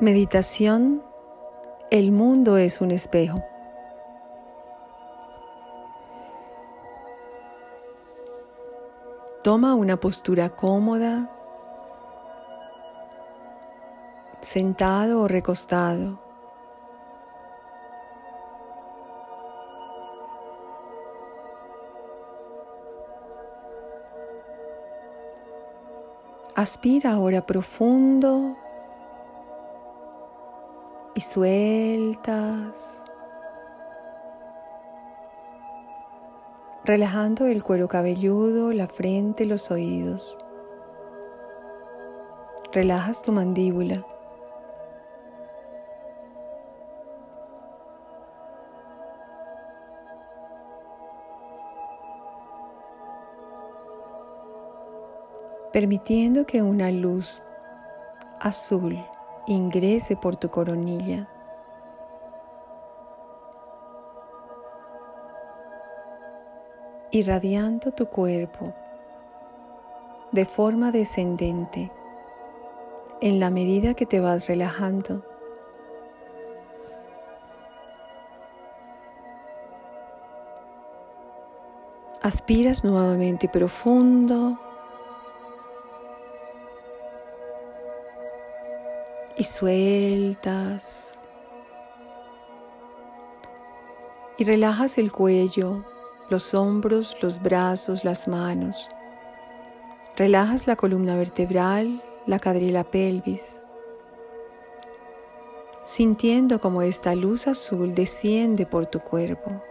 Meditación, el mundo es un espejo. Toma una postura cómoda, sentado o recostado. Aspira ahora profundo y sueltas, relajando el cuero cabelludo, la frente, los oídos. Relajas tu mandíbula. permitiendo que una luz azul ingrese por tu coronilla. irradiando tu cuerpo de forma descendente en la medida que te vas relajando. Aspiras nuevamente profundo y sueltas. Y relajas el cuello, los hombros, los brazos, las manos. Relajas la columna vertebral, la cadera y la pelvis, sintiendo como esta luz azul desciende por tu cuerpo.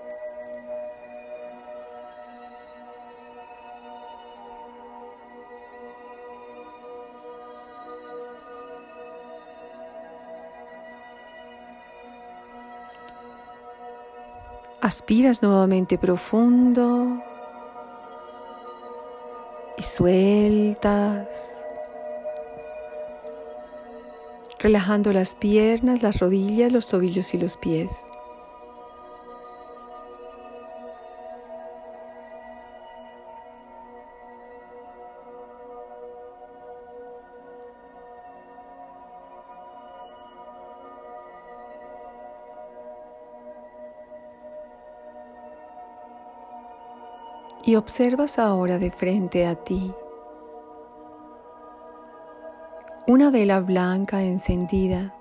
Aspiras nuevamente profundo y sueltas, relajando las piernas, las rodillas, los tobillos y los pies. Y observas ahora de frente a ti una vela blanca encendida.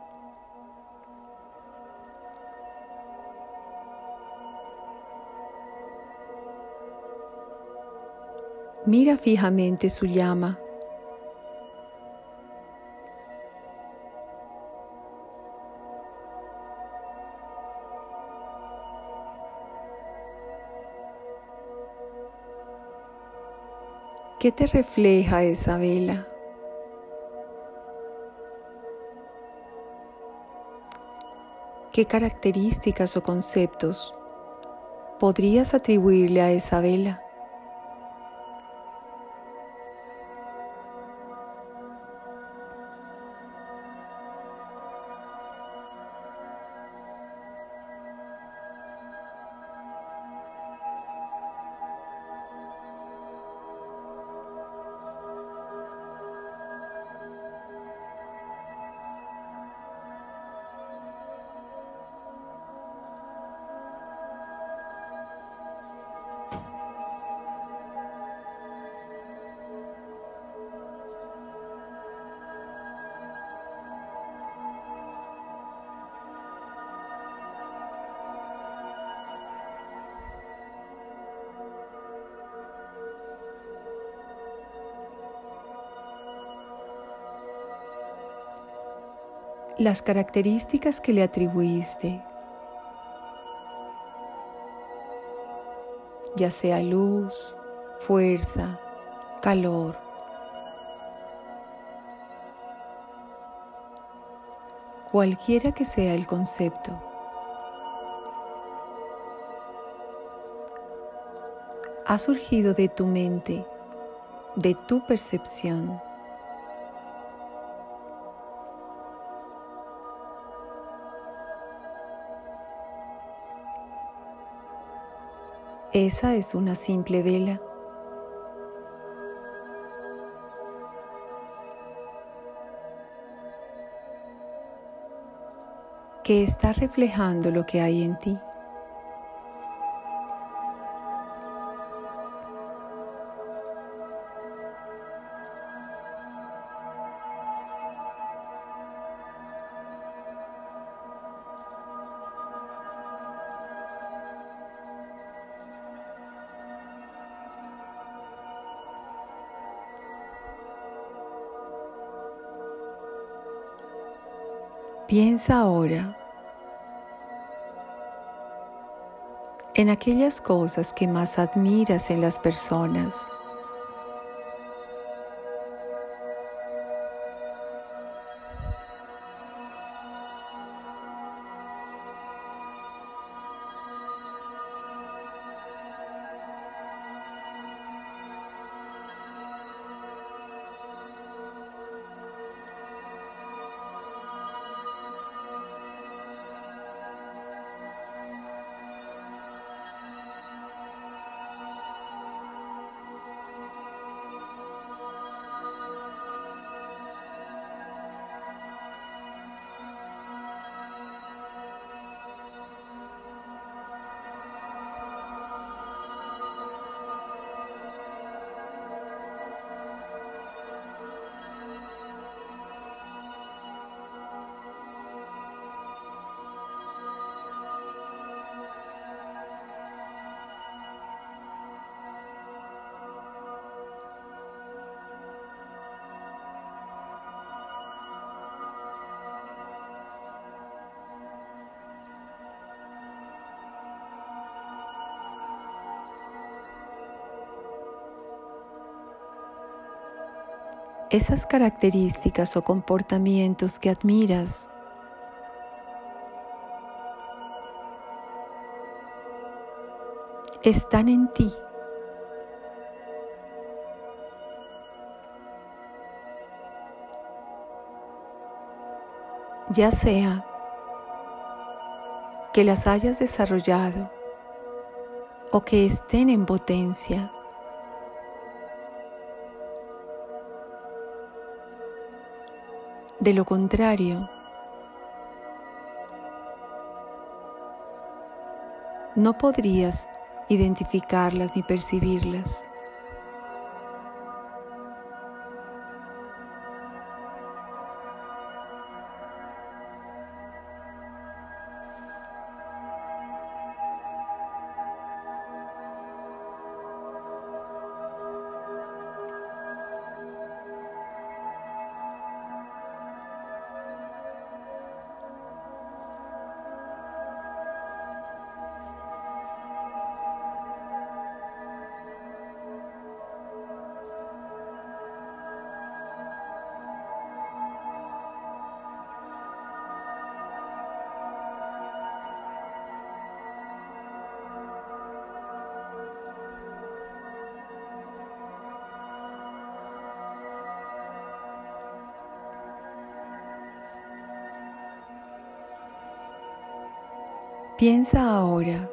Mira fijamente su llama. ¿Qué te refleja esa vela? ¿Qué características o conceptos podrías atribuirle a esa vela? Las características que le atribuiste, ya sea luz, fuerza, calor. Cualquiera que sea el concepto. Ha surgido de tu mente, de tu percepción. Esa es una simple vela. que está reflejando lo que hay en ti. Piensa ahora en aquellas cosas que más admiras en las personas. Esas características o comportamientos que admiras. están en ti. Ya sea que las hayas desarrollado o que estén en potencia. De lo contrario, no podrías identificarlas ni percibirlas. Piensa ahora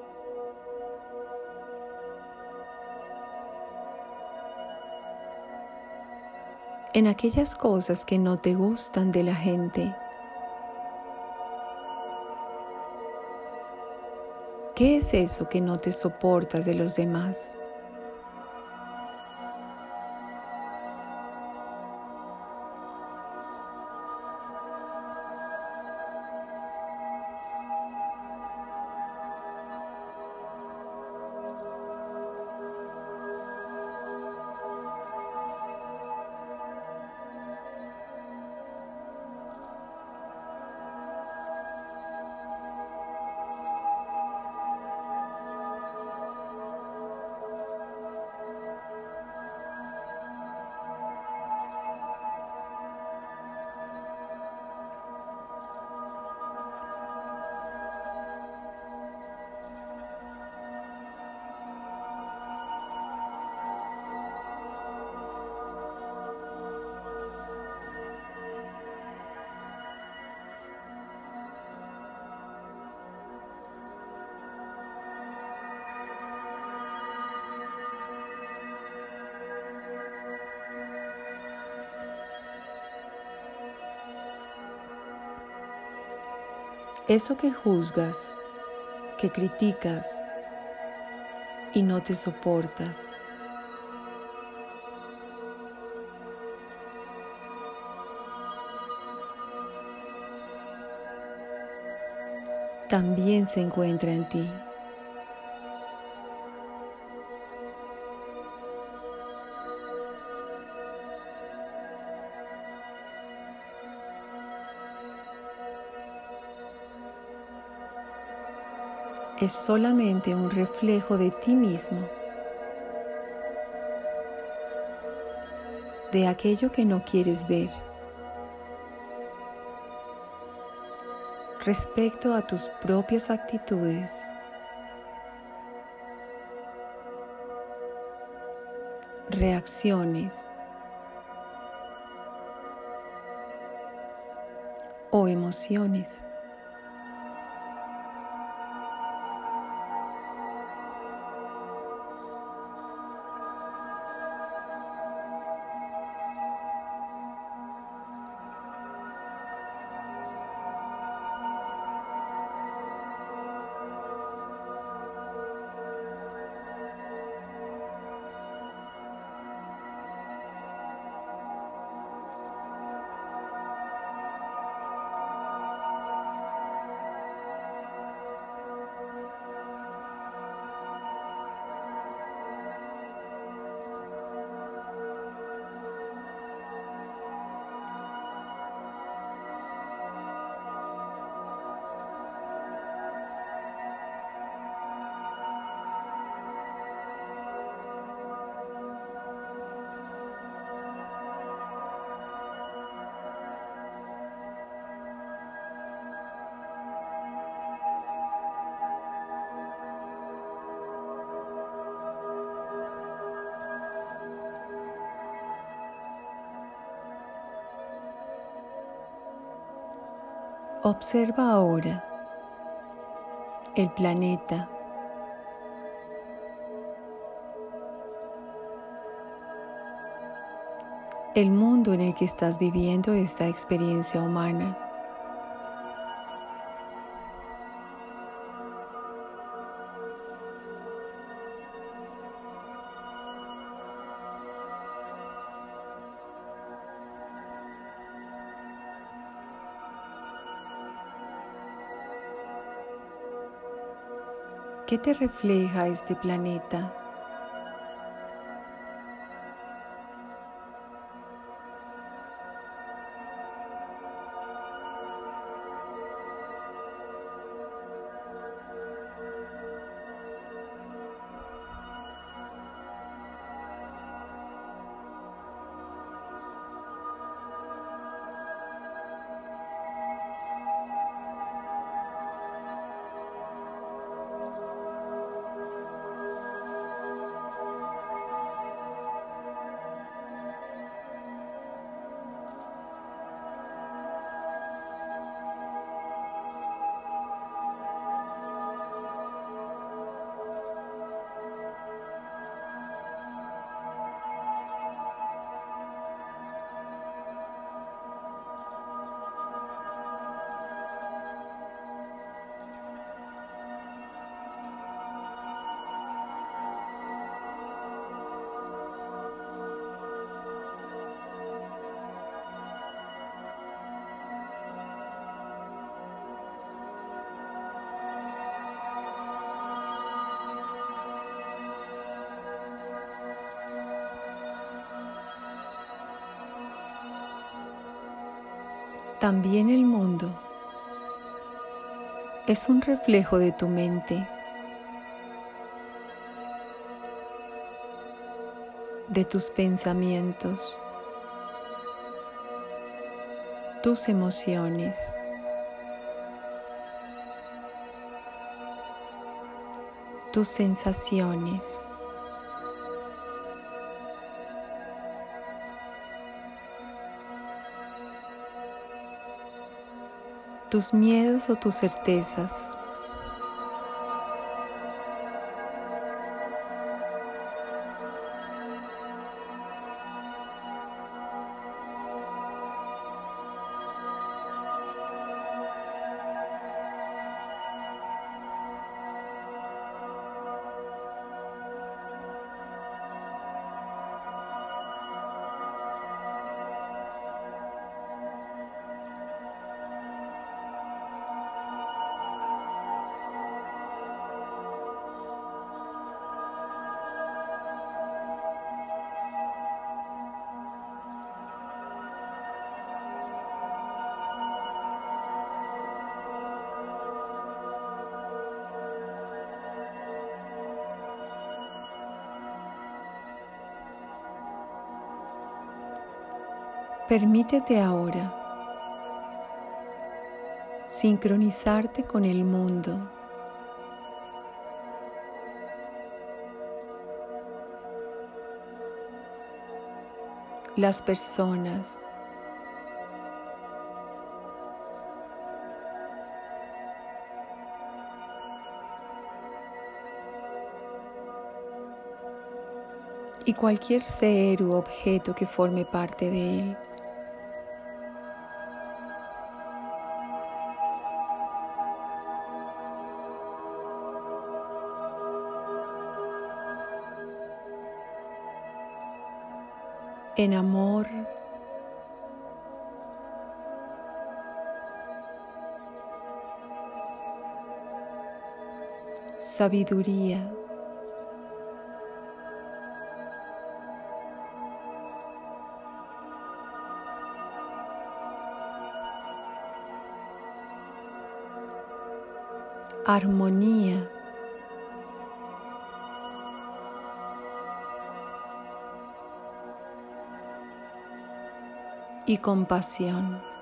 en aquellas cosas que no te gustan de la gente. ¿Qué es eso que no te soportas de los demás? Eso que juzgas, que criticas y no te soportas. También se encuentra en ti. Es solamente un reflejo de ti mismo, de aquello que no quieres ver, respecto a tus propias actitudes. reacciones o emociones. Observa ahora el planeta. El mundo en el que estás viviendo esta experiencia humana. ¿Qué te refleja este planeta? También el mundo es un reflejo de tu mente, de tus pensamientos, tus emociones. tus sensaciones. Tus miedos o tus certezas. Permítete ahora sincronizarte con el mundo. Las personas. y cualquier ser u objeto que forme parte de él. En amor, sabiduría. armonía. Y compasión.